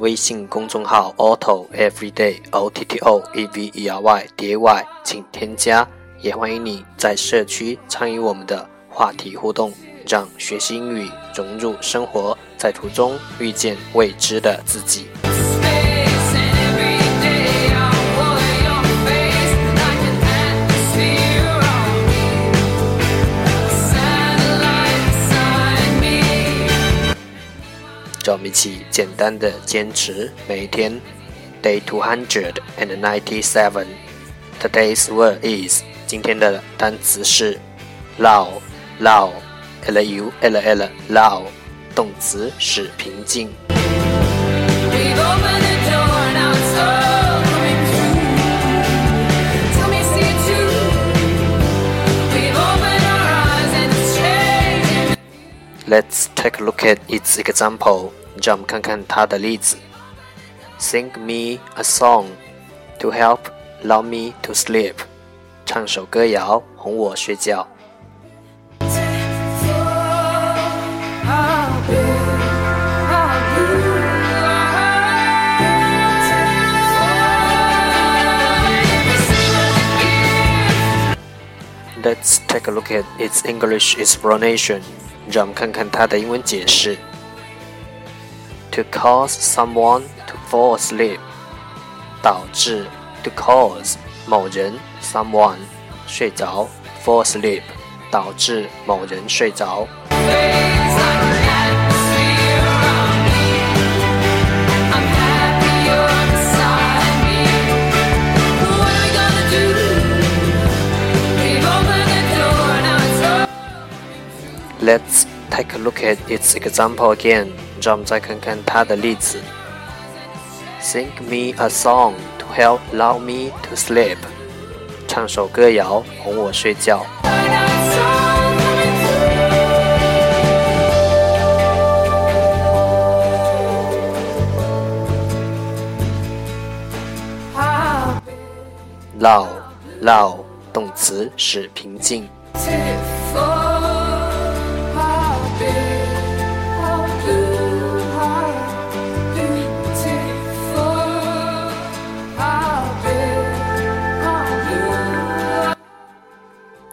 微信公众号 Auto Everyday O T T O E V E R Y D A Y，请添加，也欢迎你在社区参与我们的话题互动，让学习英语融入生活，在途中遇见未知的自己。让我们一起简单的坚持每一天。Day two hundred and ninety seven. Today's word is 今天的单词是，love，love，l u l l lull 动词使平静。Let's take a look at its example. 让我们看看它的例子。Sing me a song to help lull me to sleep. 唱首歌谣哄我睡觉。 How big, how blue our Let's take a look at its English explanation. 让我们看看它的英文解释。To cause someone to fall asleep，导致 to cause 某人 someone 睡着 fall asleep，导致某人睡着。Let's take a look at its example again. 让我们再看看它的例子。Sing me a song to help lull me to sleep. 唱首歌谣哄我睡觉。闹动词使平静。